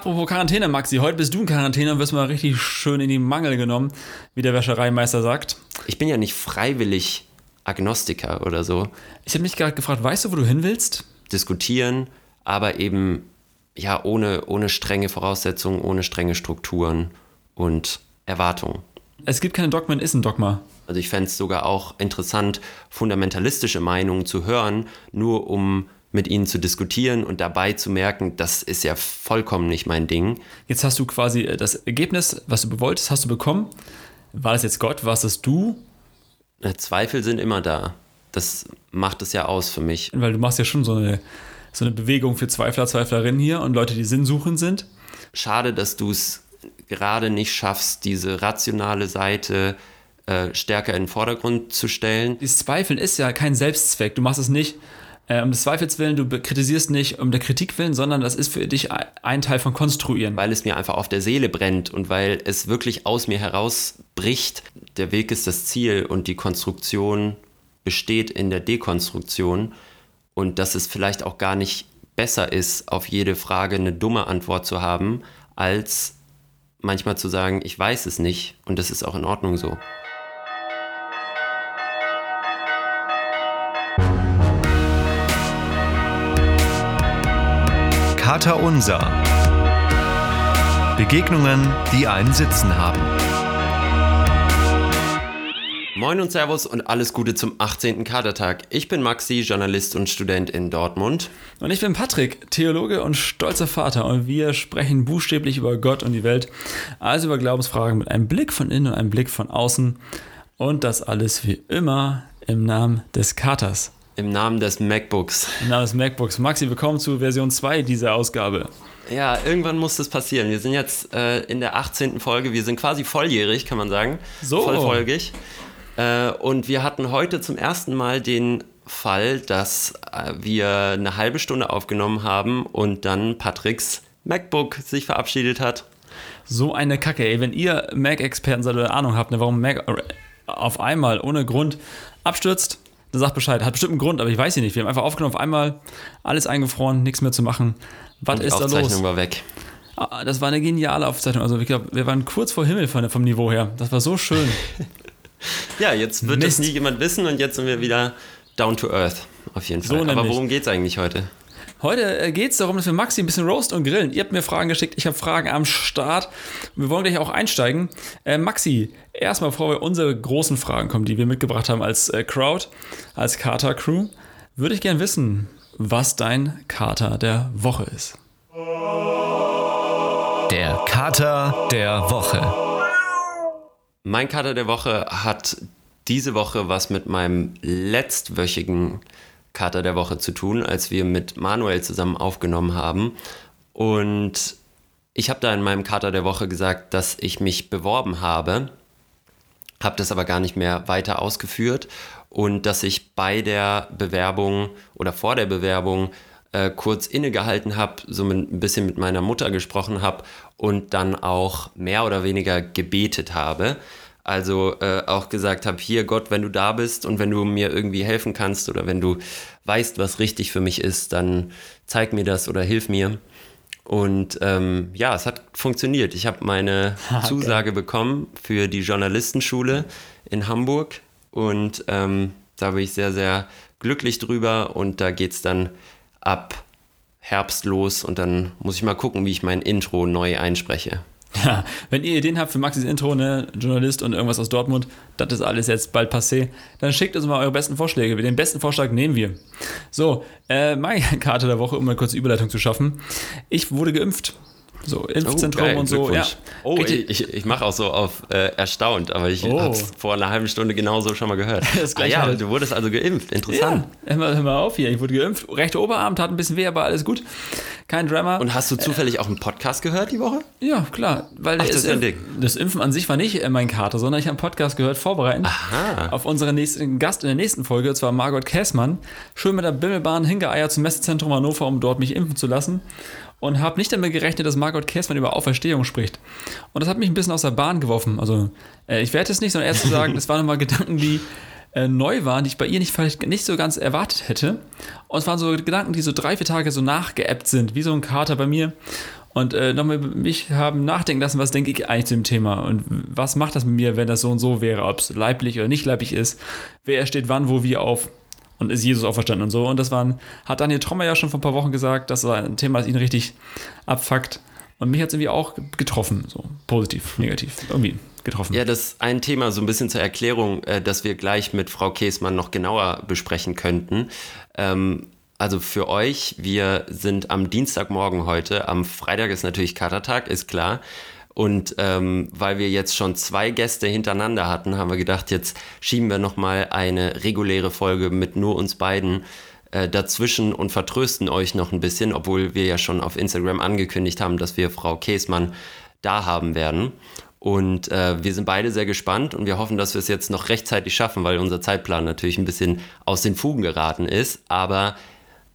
apropos Quarantäne, Maxi, heute bist du in Quarantäne und wirst mal richtig schön in die Mangel genommen, wie der Wäschereimeister sagt. Ich bin ja nicht freiwillig Agnostiker oder so. Ich habe mich gerade gefragt, weißt du, wo du hin willst? Diskutieren, aber eben ja ohne, ohne strenge Voraussetzungen, ohne strenge Strukturen und Erwartungen. Es gibt keine Dogmen, ist ein Dogma. Also ich fände es sogar auch interessant, fundamentalistische Meinungen zu hören, nur um mit ihnen zu diskutieren und dabei zu merken, das ist ja vollkommen nicht mein Ding. Jetzt hast du quasi äh, das Ergebnis, was du wolltest, hast du bekommen. War das jetzt Gott? War es das du? Äh, Zweifel sind immer da. Das macht es ja aus für mich. Weil du machst ja schon so eine, so eine Bewegung für Zweifler, Zweiflerinnen hier und Leute, die sinnsuchend sind. Schade, dass du es gerade nicht schaffst, diese rationale Seite äh, stärker in den Vordergrund zu stellen. Dieses Zweifeln ist ja kein Selbstzweck. Du machst es nicht äh, um des Zweifels willen, du kritisierst nicht um der Kritik willen, sondern das ist für dich ein Teil von Konstruieren. Weil es mir einfach auf der Seele brennt und weil es wirklich aus mir herausbricht. Der Weg ist das Ziel und die Konstruktion besteht in der Dekonstruktion und dass es vielleicht auch gar nicht besser ist, auf jede Frage eine dumme Antwort zu haben, als manchmal zu sagen, ich weiß es nicht und das ist auch in Ordnung so. Kater Unser. Begegnungen, die einen Sitzen haben. Moin und Servus und alles Gute zum 18. Katertag. Ich bin Maxi, Journalist und Student in Dortmund. Und ich bin Patrick, Theologe und stolzer Vater. Und wir sprechen buchstäblich über Gott und die Welt, also über Glaubensfragen mit einem Blick von innen und einem Blick von außen. Und das alles wie immer im Namen des Katers. Im Namen des MacBooks. Im Namen des MacBooks. Maxi, willkommen zu Version 2 dieser Ausgabe. Ja, irgendwann muss das passieren. Wir sind jetzt äh, in der 18. Folge. Wir sind quasi volljährig, kann man sagen. So. Vollfolgig. Äh, und wir hatten heute zum ersten Mal den Fall, dass äh, wir eine halbe Stunde aufgenommen haben und dann Patricks MacBook sich verabschiedet hat. So eine Kacke, ey. Wenn ihr Mac-Experten seid oder Ahnung habt, ne, warum Mac auf einmal ohne Grund abstürzt, der sagt Bescheid. Hat bestimmt einen Grund, aber ich weiß ihn nicht. Wir haben einfach aufgenommen, auf einmal alles eingefroren, nichts mehr zu machen. Was Und die ist da Aufzeichnung los? war weg. Ah, Das war eine geniale Aufzeichnung. Also ich glaube, wir waren kurz vor Himmel von, vom Niveau her. Das war so schön. Ja, jetzt wird Mist. das nie jemand wissen und jetzt sind wir wieder down to earth. Auf jeden So Fall. Aber nämlich. worum geht's eigentlich heute? Heute geht es darum, dass wir Maxi ein bisschen roast und grillen. Ihr habt mir Fragen geschickt, ich habe Fragen am Start. Wir wollen gleich auch einsteigen. Äh, Maxi, erstmal bevor wir unsere großen Fragen kommen, die wir mitgebracht haben als äh, Crowd, als Kater-Crew, würde ich gern wissen, was dein Kater der Woche ist. Der Kater der Woche. Mein Kater der Woche hat diese Woche was mit meinem letztwöchigen Kater der Woche zu tun, als wir mit Manuel zusammen aufgenommen haben. Und ich habe da in meinem Kater der Woche gesagt, dass ich mich beworben habe, habe das aber gar nicht mehr weiter ausgeführt und dass ich bei der Bewerbung oder vor der Bewerbung äh, kurz innegehalten habe, so ein bisschen mit meiner Mutter gesprochen habe und dann auch mehr oder weniger gebetet habe. Also äh, auch gesagt habe, hier Gott, wenn du da bist und wenn du mir irgendwie helfen kannst oder wenn du weißt, was richtig für mich ist, dann zeig mir das oder hilf mir. Und ähm, ja, es hat funktioniert. Ich habe meine Ah, Zusage bekommen für die Journalistenschule in Hamburg und ähm, da bin ich sehr, sehr glücklich drüber und da geht es dann ab Herbst los und dann muss ich mal gucken, wie ich mein Intro neu einspreche. Ja, wenn ihr Ideen habt für Maxis Intro, ne, Journalist und irgendwas aus Dortmund, das ist alles jetzt bald passé, dann schickt uns mal eure besten Vorschläge. Den besten Vorschlag nehmen wir. So, äh, meine Karte der Woche, um eine kurze Überleitung zu schaffen. Ich wurde geimpft. So, Impfzentrum Oh, geil, und so. Ja. Oh, Richtig- ich, ich mache auch so auf äh, erstaunt, aber ich Oh. habe es vor einer halben Stunde genauso schon mal gehört. Ah, ja, halt. du wurdest also geimpft. Ja, Interessant. hör mal, hör mal auf hier. Ich wurde geimpft. Rechter Oberarm tat ein bisschen weh, aber alles gut. Kein Drama. Und hast du zufällig auch einen Podcast gehört die Woche? ja, klar. Weil Ach, das ist ja ein Ding. das Impfen an sich war nicht äh, mein Kater, sondern ich habe einen Podcast gehört, vorbereitend. Aha. Auf unseren nächsten Gast in der nächsten Folge, und zwar Margot Käßmann. Schön mit der Bimmelbahn hingeeiert zum Messezentrum Hannover, um dort mich impfen zu lassen. Und habe nicht damit gerechnet, dass Margot Käßmann über Auferstehung spricht. Und das hat mich ein bisschen aus der Bahn geworfen. Also, äh, ich werde es nicht, sondern erst zu sagen, das waren nochmal Gedanken, die äh, neu waren, die ich bei ihr nicht, vielleicht nicht so ganz erwartet hätte. Und es waren so Gedanken, die so drei, vier Tage so nachgeappt sind, wie so ein Kater bei mir. und äh, nochmal mich haben nachdenken lassen, was denke ich eigentlich zu dem Thema und was macht das mit mir, wenn das so und so wäre, ob es leiblich oder nicht leiblich ist, wer steht wann, wo, wie auf und ist Jesus auferstanden und so. Und das waren, hat Daniel Trommer ja schon vor ein paar Wochen gesagt, das war ein Thema, das ihn richtig abfuckt. Und mich hat es irgendwie auch getroffen, so positiv, negativ, irgendwie getroffen. Ja, das ist ein Thema so ein bisschen zur Erklärung, äh, das wir gleich mit Frau Käsmann noch genauer besprechen könnten. Ähm, also für euch, wir sind am Dienstagmorgen heute, am Freitag ist natürlich Katertag, ist klar. Und ähm, weil wir jetzt schon zwei Gäste hintereinander hatten, haben wir gedacht, jetzt schieben wir nochmal eine reguläre Folge mit nur uns beiden äh, dazwischen und vertrösten euch noch ein bisschen, obwohl wir ja schon auf Instagram angekündigt haben, dass wir Frau Käsmann da haben werden. Und äh, wir sind beide sehr gespannt und wir hoffen, dass wir es jetzt noch rechtzeitig schaffen, weil unser Zeitplan natürlich ein bisschen aus den Fugen geraten ist. Aber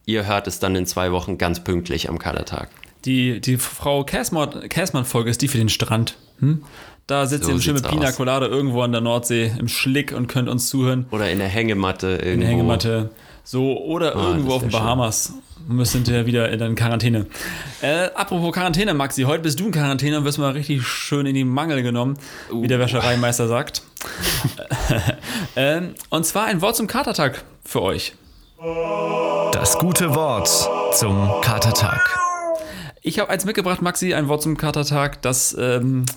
ihr hört es dann in zwei Wochen ganz pünktlich am Kadertag. Die, die Frau Käsmann-Folge ist die für den Strand. Hm? Da sitzt so ihr schön mit Pina Colada irgendwo an der Nordsee im Schlick und könnt uns zuhören. Oder in der Hängematte irgendwo. In der Hängematte. So, oder ah, irgendwo auf den Bahamas. Wir müssen hinterher wieder in Quarantäne. Äh, apropos Quarantäne, Maxi, heute bist du in Quarantäne und wirst mal richtig schön in die Mangel genommen, uh. wie der Wäschereimeister sagt. äh, und zwar ein Wort zum Katertag für euch. Das gute Wort zum Katertag. Ich habe eins mitgebracht, Maxi, ein Wort zum Katertag, das ähm,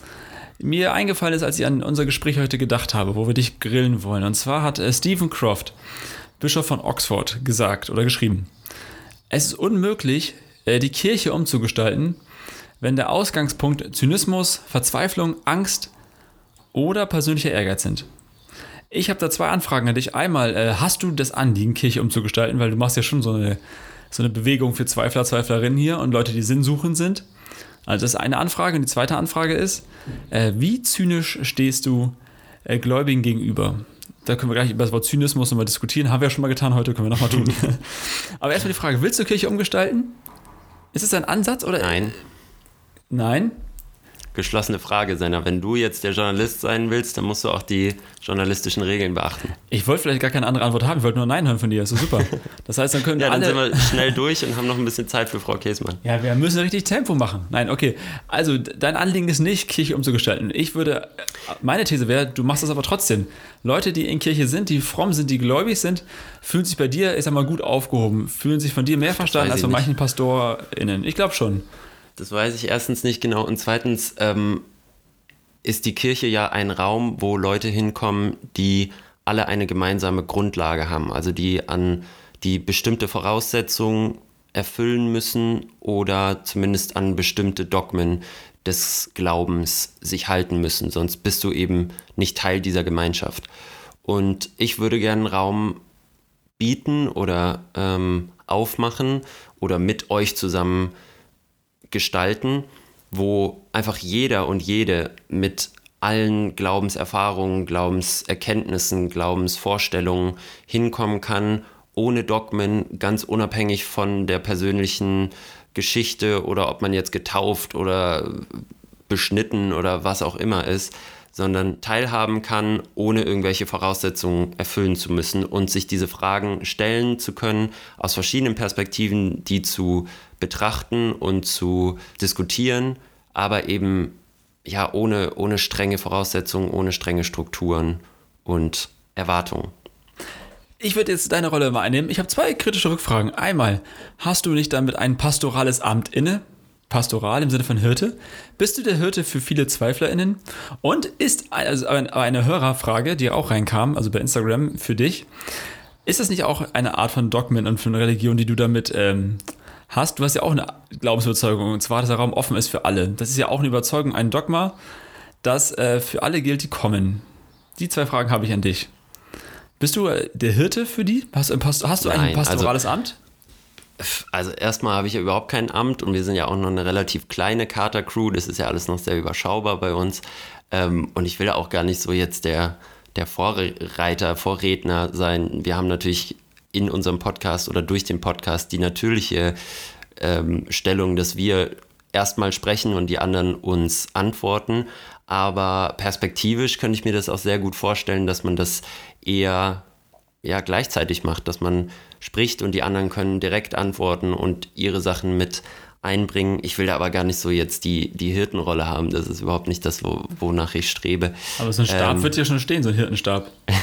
mir eingefallen ist, als ich an unser Gespräch heute gedacht habe, wo wir dich grillen wollen. Und zwar hat äh, Stephen Croft, Bischof von Oxford, gesagt oder geschrieben, es ist unmöglich, äh, die Kirche umzugestalten, wenn der Ausgangspunkt Zynismus, Verzweiflung, Angst oder persönlicher Ehrgeiz sind. Ich habe da zwei Anfragen an dich. Einmal, äh, hast du das Anliegen, Kirche umzugestalten, weil du machst ja schon so eine so eine Bewegung für Zweifler, Zweiflerinnen hier und Leute, die sinnsuchend sind. Also das ist eine Anfrage. Und die zweite Anfrage ist, äh, wie zynisch stehst du äh, Gläubigen gegenüber? Da können wir gleich über das Wort Zynismus nochmal diskutieren. Haben wir ja schon mal getan, heute können wir nochmal tun. Aber erstmal die Frage, willst du Kirche umgestalten? Ist es ein Ansatz oder? Nein. Nein? Geschlossene Frage, Senna. Wenn du jetzt der Journalist sein willst, dann musst du auch die journalistischen Regeln beachten. Ich wollte vielleicht gar keine andere Antwort haben. Ich wollte nur Nein hören von dir. Das ist super. Das heißt, dann können ja, alle... dann sind wir schnell durch und haben noch ein bisschen Zeit für Frau Käsmann. Ja, wir müssen richtig Tempo machen. Nein, okay. Also, dein Anliegen ist nicht, Kirche umzugestalten. Ich würde... Meine These wäre, du machst das aber trotzdem. Leute, die in Kirche sind, die fromm sind, die gläubig sind, fühlen sich bei dir, ich sag mal, gut aufgehoben. Fühlen sich von dir mehr verstanden als von manchen PastorInnen. Ich glaube schon. Das weiß ich erstens nicht genau. Und zweitens, ähm, ist die Kirche ja ein Raum, wo Leute hinkommen, die alle eine gemeinsame Grundlage haben, also die an die bestimmte Voraussetzungen erfüllen müssen oder zumindest an bestimmte Dogmen des Glaubens sich halten müssen, sonst bist du eben nicht Teil dieser Gemeinschaft. Und ich würde gerne einen Raum bieten oder ähm, aufmachen oder mit euch zusammen gestalten, wo einfach jeder und jede mit allen Glaubenserfahrungen, Glaubenserkenntnissen, Glaubensvorstellungen hinkommen kann, ohne Dogmen, ganz unabhängig von der persönlichen Geschichte oder ob man jetzt getauft oder beschnitten oder was auch immer ist, sondern teilhaben kann, ohne irgendwelche Voraussetzungen erfüllen zu müssen und sich diese Fragen stellen zu können, aus verschiedenen Perspektiven, die zu betrachten und zu diskutieren, aber eben ja ohne, ohne strenge Voraussetzungen, ohne strenge Strukturen und Erwartungen. Ich würde jetzt deine Rolle mal einnehmen. Ich habe zwei kritische Rückfragen. Einmal, hast du nicht damit ein pastorales Amt inne? Pastoral im Sinne von Hirte. Bist du der Hirte für viele ZweiflerInnen? Und ist also eine Hörerfrage, die auch reinkam, also bei Instagram für dich, ist das nicht auch eine Art von Dogmen und von Religion, die du damit ähm, hast? Du hast ja auch eine Glaubensüberzeugung, und zwar, dass der Raum offen ist für alle. Das ist ja auch eine Überzeugung, ein Dogma, das äh, für alle gilt, die kommen. Die zwei Fragen habe ich an dich. Bist du äh, der Hirte für die? Hast, hast du ein Nein, pastorales also, Amt? Also erstmal habe ich ja überhaupt kein Amt und wir sind ja auch noch eine relativ kleine Kater-Crew. Das ist ja alles noch sehr überschaubar bei uns. Ähm, und ich will auch gar nicht so jetzt der, der Vorreiter, Vorredner sein. Wir haben natürlich in unserem Podcast oder durch den Podcast die natürliche ähm, Stellung, dass wir erstmal sprechen und die anderen uns antworten. Aber perspektivisch könnte ich mir das auch sehr gut vorstellen, dass man das eher ja, gleichzeitig macht, dass man spricht und die anderen können direkt antworten und ihre Sachen mit einbringen. Ich will da aber gar nicht so jetzt die, die Hirtenrolle haben. Das ist überhaupt nicht das, wo, wonach ich strebe. Aber so ein Stab Ähm. wird ja schon stehen, so ein Hirtenstab.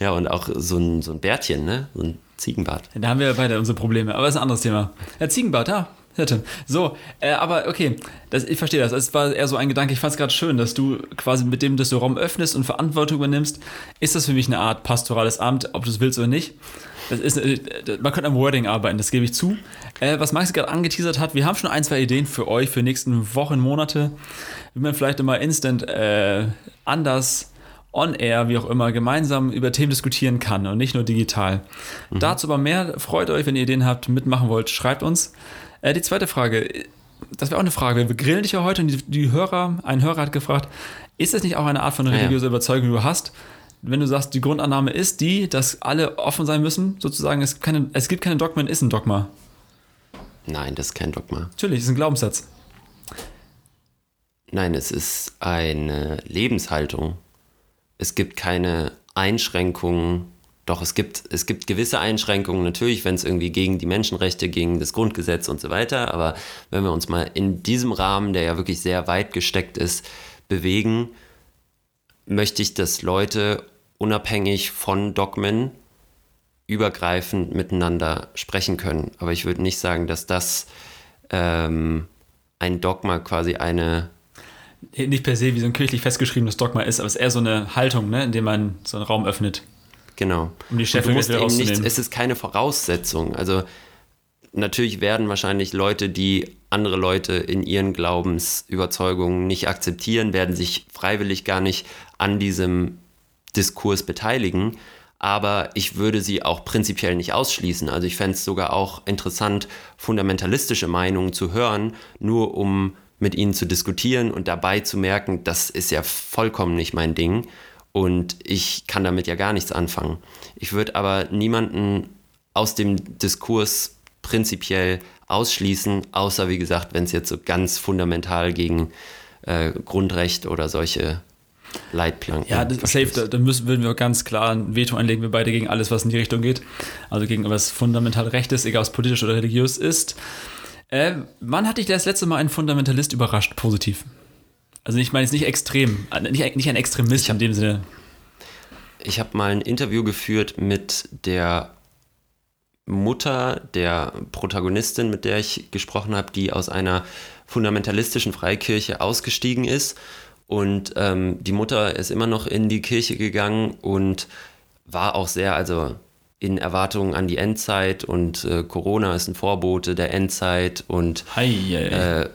Ja, und auch so ein, so ein Bärtchen, ne? So ein Ziegenbart. Da haben wir beide unsere Probleme, aber das ist ein anderes Thema. Ja, Ziegenbart, ja. Hirte. So, äh, aber okay, das, ich verstehe das. Es war eher so ein Gedanke, ich fand es gerade schön, dass du quasi mit dem, dass du Raum öffnest und Verantwortung übernimmst, ist das für mich eine Art pastorales Amt, ob du es willst oder nicht. Das ist, äh, man könnte am Wording arbeiten, das gebe ich zu. Äh, was Maxi gerade angeteasert hat, wir haben schon ein, zwei Ideen für euch für die nächsten Wochen, Monate, wie man vielleicht immer instant äh, anders on air, wie auch immer, gemeinsam über Themen diskutieren kann und nicht nur digital. Dazu aber mehr. Freut euch, wenn ihr Ideen habt, mitmachen wollt, schreibt uns. Äh, die zweite Frage, das wäre auch eine Frage. Wir grillen dich ja heute und die, die Hörer, ein Hörer hat gefragt, ist das nicht auch eine Art von ja. religiöser Überzeugung, die du hast? Wenn du sagst, die Grundannahme ist die, dass alle offen sein müssen, sozusagen, es, gibt keine, es gibt keine Dogmen, ist ein Dogma. Nein, das ist kein Dogma. Natürlich, ist ein Glaubenssatz. Nein, es ist eine Lebenshaltung. Es gibt keine Einschränkungen. Doch, es gibt, es gibt gewisse Einschränkungen, natürlich, wenn es irgendwie gegen die Menschenrechte, gegen das Grundgesetz und so weiter. Aber wenn wir uns mal in diesem Rahmen, der ja wirklich sehr weit gesteckt ist, bewegen, möchte ich, dass Leute unabhängig von Dogmen übergreifend miteinander sprechen können. Aber ich würde nicht sagen, dass das ähm, ein Dogma quasi eine Nicht per se wie so ein kirchlich festgeschriebenes Dogma ist, aber es ist eher so eine Haltung, ne, in der man so einen Raum öffnet. Genau. Um die musst wieder nicht, es ist keine Voraussetzung. Also natürlich werden wahrscheinlich Leute, die andere Leute in ihren Glaubensüberzeugungen nicht akzeptieren, werden sich freiwillig gar nicht an diesem Diskurs beteiligen. Aber ich würde sie auch prinzipiell nicht ausschließen. Also ich fände es sogar auch interessant, fundamentalistische Meinungen zu hören, nur um mit ihnen zu diskutieren und dabei zu merken, das ist ja vollkommen nicht mein Ding und ich kann damit ja gar nichts anfangen. Ich würde aber niemanden aus dem Diskurs prinzipiell ausschließen, außer wie gesagt, wenn es jetzt so ganz fundamental gegen äh, Grundrecht oder solche Leitplanken Ja, ist safe, da, müssen, würden wir ganz klar ein Veto einlegen, wir beide gegen alles, was in die Richtung geht. Also gegen was fundamental Rechtes, egal ob es politisch oder religiös ist. Äh, wann hatte ich das letzte Mal einen Fundamentalist überrascht, positiv? Also ich meine jetzt nicht extrem, äh, nicht, nicht ein Extremist in dem Sinne. Ich habe mal ein Interview geführt mit der Mutter der Protagonistin, mit der ich gesprochen habe, die aus einer fundamentalistischen Freikirche ausgestiegen ist. Und ähm, die Mutter ist immer noch in die Kirche gegangen und war auch sehr, also in Erwartungen an die Endzeit und äh, Corona ist ein Vorbote der Endzeit und äh,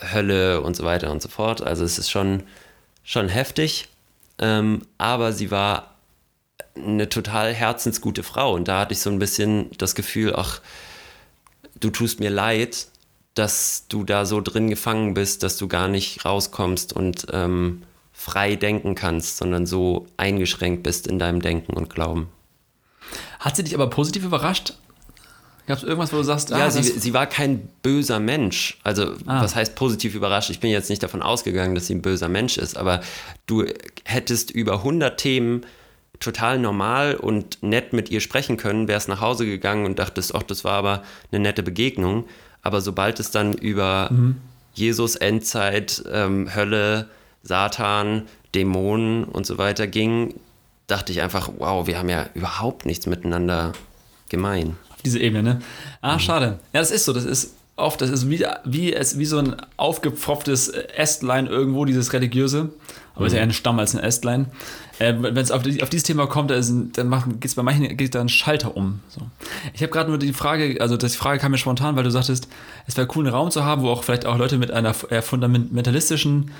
Hölle und so weiter und so fort. Also es ist schon, schon heftig. Ähm, aber sie war eine total herzensgute Frau. Und da hatte ich so ein bisschen das Gefühl, ach, du tust mir leid, dass du da so drin gefangen bist, dass du gar nicht rauskommst und ähm, frei denken kannst, sondern so eingeschränkt bist in deinem Denken und Glauben. Hat sie dich aber positiv überrascht? Gab es irgendwas, wo du sagst, Ja, ah, sie, das, sie war kein böser Mensch. Also, Ah. was heißt positiv überrascht? Ich bin jetzt nicht davon ausgegangen, dass sie ein böser Mensch ist, aber du hättest über 100 Themen total normal und nett mit ihr sprechen können, wärst nach Hause gegangen und dachtest, ach, das war aber eine nette Begegnung. Aber sobald es dann über Jesus, Endzeit, ähm, Hölle, Satan, Dämonen und so weiter ging, dachte ich einfach, wow, wir haben ja überhaupt nichts miteinander gemein. Diese Ebene, ne? Ah, schade. Ja, das ist so, das ist oft, das ist wie, wie, es, wie so ein aufgepfropftes Ästlein irgendwo, dieses religiöse. Aber ist ja eher ein Stamm als ein Ästlein. Äh, Wenn es auf, die- auf dieses Thema kommt, ein- dann geht es bei manchen geht da ein Schalter um. So. Ich habe gerade nur die Frage, also die Frage kam mir spontan, weil du sagtest, es wäre cool, einen Raum zu haben, wo auch vielleicht auch Leute mit einer eher fundamentalistischen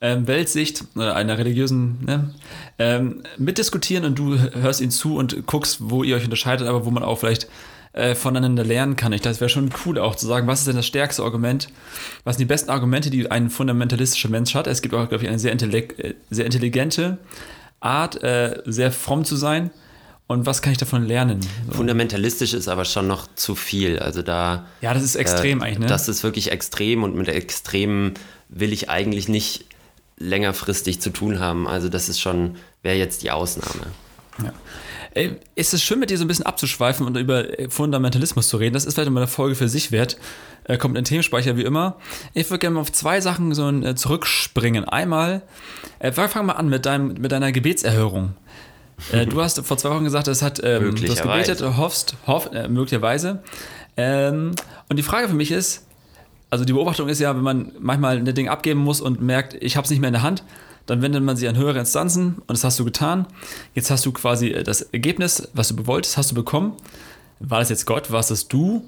ähm, Weltsicht oder einer religiösen ne, ähm, mitdiskutieren und du hörst ihnen zu und guckst, wo ihr euch unterscheidet, aber wo man auch vielleicht äh, voneinander lernen kann. Ich es wäre schon cool auch zu sagen, was ist denn das stärkste Argument? Was sind die besten Argumente, die ein fundamentalistischer Mensch hat? Es gibt auch, glaube ich, eine sehr, intellek- äh, sehr intelligente Art, äh, sehr fromm zu sein. Und was kann ich davon lernen? So. Fundamentalistisch ist aber schon noch zu viel. Also da. Ja, das ist extrem äh, eigentlich, ne? Das ist wirklich extrem und mit Extremen will ich eigentlich nicht längerfristig zu tun haben. Also das ist schon, wäre jetzt die Ausnahme. Ja. Ey, ist es schön, mit dir so ein bisschen abzuschweifen und über äh, Fundamentalismus zu reden. Das ist vielleicht mal eine Folge für sich wert. Äh, kommt in Themenspeicher wie immer. Ich würde gerne mal auf zwei Sachen so ein, äh, zurückspringen. Einmal, äh, fang mal an mit, deinem, mit deiner Gebetserhörung. Äh, du hast vor zwei Wochen gesagt, es hat, ähm, du hast gebetet, hoffst, hoff, äh, möglicherweise. Ähm, und die Frage für mich ist, also die Beobachtung ist ja, wenn man manchmal ein Ding abgeben muss und merkt, ich habe es nicht mehr in der Hand, dann wendet man sich an höhere Instanzen und das hast du getan. Jetzt hast du quasi äh, das Ergebnis, was du wolltest, hast du bekommen. War das jetzt Gott? War es das du?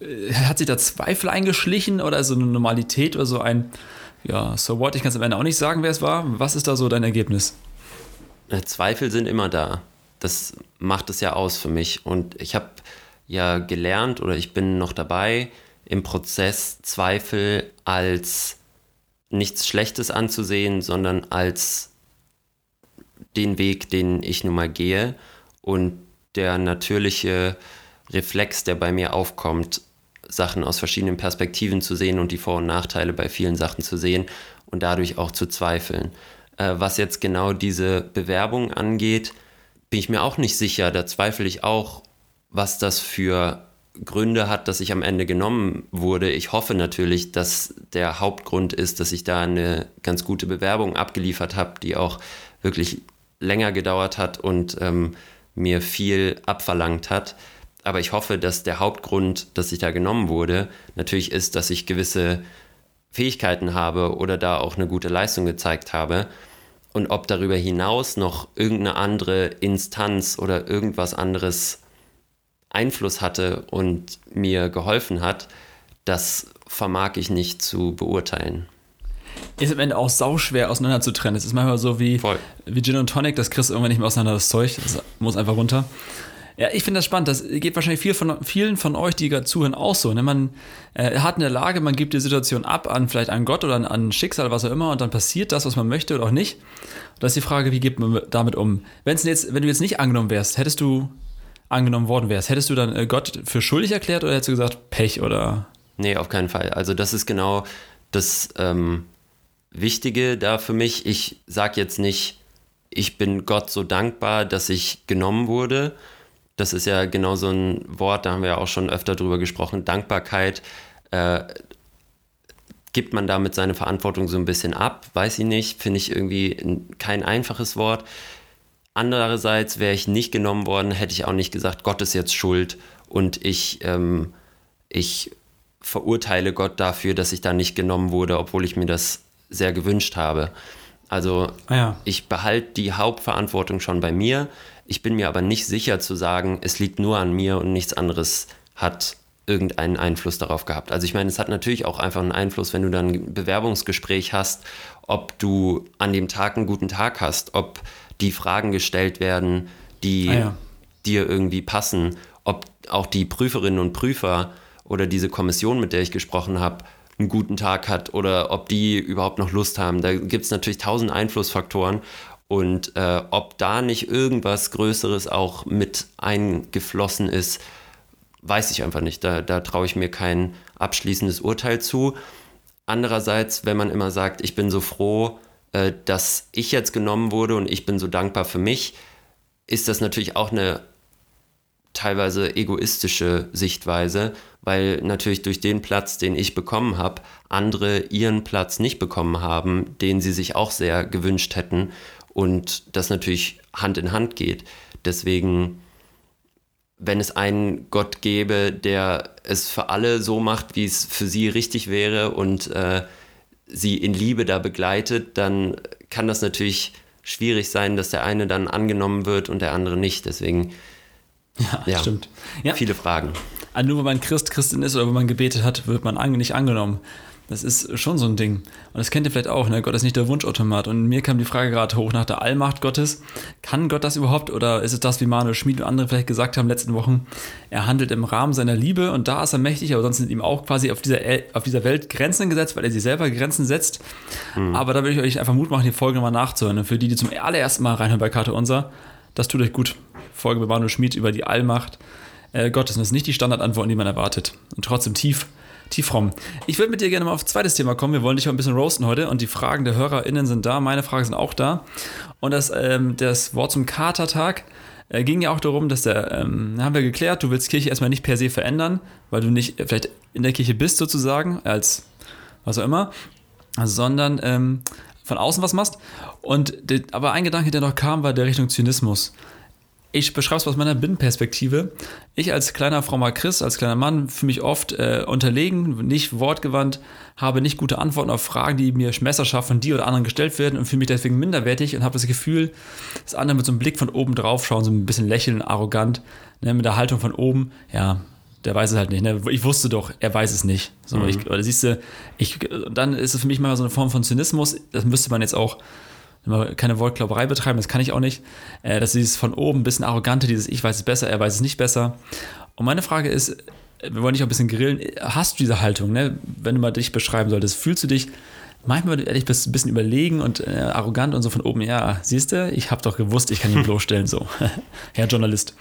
Äh, hat sich da Zweifel eingeschlichen oder so eine Normalität oder so ein, ja, so what? Ich kann es am Ende auch nicht sagen, wer es war. Was ist da so dein Ergebnis? Äh, Zweifel sind immer da. Das macht es ja aus für mich. Und ich habe ja gelernt oder ich bin noch dabei, im Prozess Zweifel als nichts Schlechtes anzusehen, sondern als den Weg, den ich nun mal gehe und der natürliche Reflex, der bei mir aufkommt, Sachen aus verschiedenen Perspektiven zu sehen und die Vor- und Nachteile bei vielen Sachen zu sehen und dadurch auch zu zweifeln. Äh, was jetzt genau diese Bewerbung angeht, bin ich mir auch nicht sicher. Da zweifle ich auch, was das für Gründe hat, dass ich am Ende genommen wurde. Ich hoffe natürlich, dass der Hauptgrund ist, dass ich da eine ganz gute Bewerbung abgeliefert habe, die auch wirklich länger gedauert hat und ähm, mir viel abverlangt hat. Aber ich hoffe, dass der Hauptgrund, dass ich da genommen wurde, natürlich ist, dass ich gewisse Fähigkeiten habe oder da auch eine gute Leistung gezeigt habe. Und ob darüber hinaus noch irgendeine andere Instanz oder irgendwas anderes Einfluss hatte und mir geholfen hat, das vermag ich nicht zu beurteilen. Ist am Ende auch sauschwer auseinander zu trennen. Es ist manchmal so wie, wie Gin und Tonic, das kriegst du irgendwann nicht mehr auseinander, das Zeug. Das muss einfach runter. Ja, ich finde das spannend. Das geht wahrscheinlich viel von, vielen von euch, die gerade zuhören, auch so. Ne? Man äh, hat eine Lage, man gibt die Situation ab an vielleicht einen Gott oder an, an Schicksal, was auch immer, und dann passiert das, was man möchte oder auch nicht. Und das ist die Frage, wie geht man damit um? Wenn's jetzt, wenn du jetzt nicht angenommen wärst, hättest du angenommen worden wärst, hättest du dann äh, Gott für schuldig erklärt oder hättest du gesagt Pech oder? Nee, auf keinen Fall. Also das ist genau das ähm, Wichtige da für mich. Ich sage jetzt nicht, ich bin Gott so dankbar, dass ich genommen wurde. Das ist ja genau so ein Wort, da haben wir ja auch schon öfter drüber gesprochen. Dankbarkeit. Äh, gibt man damit seine Verantwortung so ein bisschen ab? Weiß ich nicht. Finde ich irgendwie kein einfaches Wort. Andererseits wäre ich nicht genommen worden, hätte ich auch nicht gesagt, Gott ist jetzt schuld und ich, ähm, ich verurteile Gott dafür, dass ich da nicht genommen wurde, obwohl ich mir das sehr gewünscht habe. Also ah ja. ich behalte die Hauptverantwortung schon bei mir. Ich bin mir aber nicht sicher zu sagen, es liegt nur an mir und nichts anderes hat irgendeinen Einfluss darauf gehabt. Also ich meine, es hat natürlich auch einfach einen Einfluss, wenn du dann ein Bewerbungsgespräch hast, ob du an dem Tag einen guten Tag hast, ob die Fragen gestellt werden, die ah, ja. dir irgendwie passen. Ob auch die Prüferinnen und Prüfer oder diese Kommission, mit der ich gesprochen habe, einen guten Tag hat oder ob die überhaupt noch Lust haben. Da gibt es natürlich tausend Einflussfaktoren. Und äh, ob da nicht irgendwas Größeres auch mit eingeflossen ist, weiß ich einfach nicht. Da, da traue ich mir kein abschließendes Urteil zu. Andererseits, wenn man immer sagt, ich bin so froh, äh, dass ich jetzt genommen wurde und ich bin so dankbar für mich, ist das natürlich auch eine teilweise egoistische Sichtweise, weil natürlich durch den Platz, den ich bekommen habe, andere ihren Platz nicht bekommen haben, den sie sich auch sehr gewünscht hätten und das natürlich Hand in Hand geht. Deswegen, wenn es einen Gott gäbe, der es für alle so macht, wie es für sie richtig wäre und äh, sie in Liebe da begleitet, dann kann das natürlich schwierig sein, dass der eine dann angenommen wird und der andere nicht. Deswegen, ja, ja stimmt. Ja. Viele Fragen. Also nur wenn man Christ, Christin ist oder wenn man gebetet hat, wird man nicht angenommen. Das ist schon so ein Ding. Und das kennt ihr vielleicht auch, ne? Gott ist nicht der Wunschautomat. Und mir kam die Frage gerade hoch nach der Allmacht Gottes. Kann Gott das überhaupt? Oder ist es das, wie Manuel Schmid und andere vielleicht gesagt haben in den letzten Wochen? Er handelt im Rahmen seiner Liebe und da ist er mächtig, aber sonst sind ihm auch quasi auf dieser, auf dieser Welt Grenzen gesetzt, weil er sich selber Grenzen setzt. Mhm. Aber da würde ich euch einfach Mut machen, die Folge nochmal nachzuhören. Und für die, die zum allerersten Mal reinhören bei Karte Unser, das tut euch gut. Folge mit Manuel Schmid über die Allmacht äh, Gottes. Und das ist nicht die Standardantworten, die man erwartet. Und trotzdem tief tiefraum. Ich würde mit dir gerne mal auf ein zweites Thema kommen. Wir wollen dich mal ein bisschen roasten heute und die Fragen der HörerInnen sind da. Meine Fragen sind auch da. Und das, ähm, das Wort zum Katertag äh, ging ja auch darum, dass der, ähm, haben wir geklärt, du willst Kirche erstmal nicht per se verändern, weil du nicht äh, vielleicht in der Kirche bist sozusagen, als was auch immer, sondern ähm, von außen was machst. Und aber ein Gedanke, der noch kam, war der Richtung Zynismus. Ich beschreibe es aus meiner Binnenperspektive. Ich als kleiner frommer Christ, als kleiner Mann, fühle mich oft äh, unterlegen, nicht wortgewandt, habe nicht gute Antworten auf Fragen, die mir messerscharf von dir oder anderen gestellt werden und fühle mich deswegen minderwertig und habe das Gefühl, dass andere mit so einem Blick von oben drauf schauen, so ein bisschen lächeln, arrogant, ne, mit der Haltung von oben, ja, der weiß es halt nicht. Ne? Ich wusste doch, er weiß es nicht. So, mhm. ich, oder siehst du, ich, dann ist es für mich mal so eine Form von Zynismus. Das müsste man jetzt auch keine Wortklauberei betreiben, das kann ich auch nicht. Äh, dass dieses von oben ein bisschen arrogante, dieses Ich weiß es besser, er weiß es nicht besser. Und meine Frage ist, wir wollen dich auch ein bisschen grillen, hast du diese Haltung, ne? wenn du mal dich beschreiben solltest, fühlst du dich manchmal ehrlich bist ein bisschen überlegen und äh, arrogant und so von oben, ja, siehst du, ich habe doch gewusst, ich kann ihn bloßstellen, so, Herr Journalist.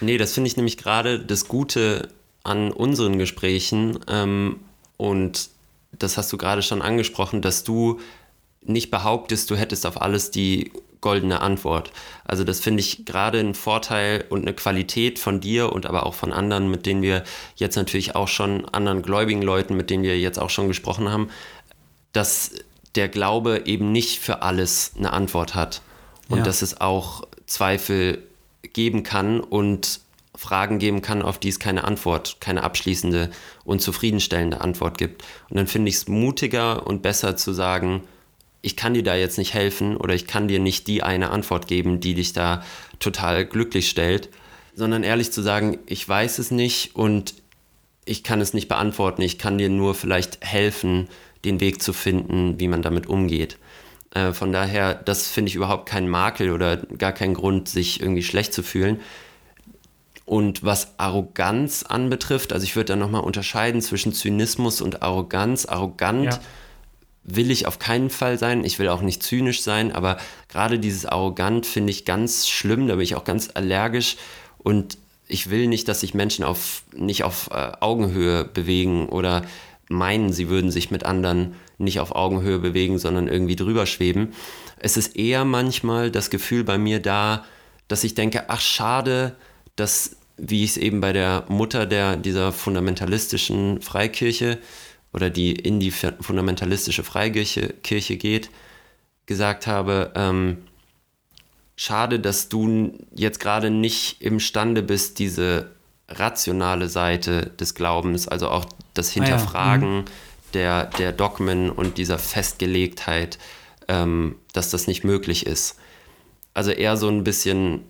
Nee, das finde ich nämlich gerade das Gute an unseren Gesprächen ähm, und das hast du gerade schon angesprochen, dass du nicht behauptest, du hättest auf alles die goldene Antwort. Also das finde ich gerade ein Vorteil und eine Qualität von dir und aber auch von anderen, mit denen wir jetzt natürlich auch schon, anderen gläubigen Leuten, mit denen wir jetzt auch schon gesprochen haben, dass der Glaube eben nicht für alles eine Antwort hat und ja. dass es auch Zweifel geben kann und Fragen geben kann, auf die es keine Antwort, keine abschließende und zufriedenstellende Antwort gibt. Und dann finde ich es mutiger und besser zu sagen, ich kann dir da jetzt nicht helfen oder ich kann dir nicht die eine Antwort geben, die dich da total glücklich stellt, sondern ehrlich zu sagen, ich weiß es nicht und ich kann es nicht beantworten, ich kann dir nur vielleicht helfen, den Weg zu finden, wie man damit umgeht. Äh, von daher, das finde ich überhaupt keinen Makel oder gar keinen Grund, sich irgendwie schlecht zu fühlen. Und was Arroganz anbetrifft, also ich würde da nochmal unterscheiden zwischen Zynismus und Arroganz. Arrogant ja will ich auf keinen Fall sein. Ich will auch nicht zynisch sein, aber gerade dieses Arrogant finde ich ganz schlimm. Da bin ich auch ganz allergisch und ich will nicht, dass sich Menschen auf, nicht auf äh, Augenhöhe bewegen oder meinen, sie würden sich mit anderen nicht auf Augenhöhe bewegen, sondern irgendwie drüber schweben. Es ist eher manchmal das Gefühl bei mir da, dass ich denke, ach schade, dass, wie ich es eben bei der Mutter der, dieser fundamentalistischen Freikirche oder die in die fundamentalistische Freikirche Kirche geht, gesagt habe, ähm, schade, dass du jetzt gerade nicht imstande bist, diese rationale Seite des Glaubens, also auch das Hinterfragen ah ja. mhm. der, der Dogmen und dieser Festgelegtheit, ähm, dass das nicht möglich ist. Also eher so ein bisschen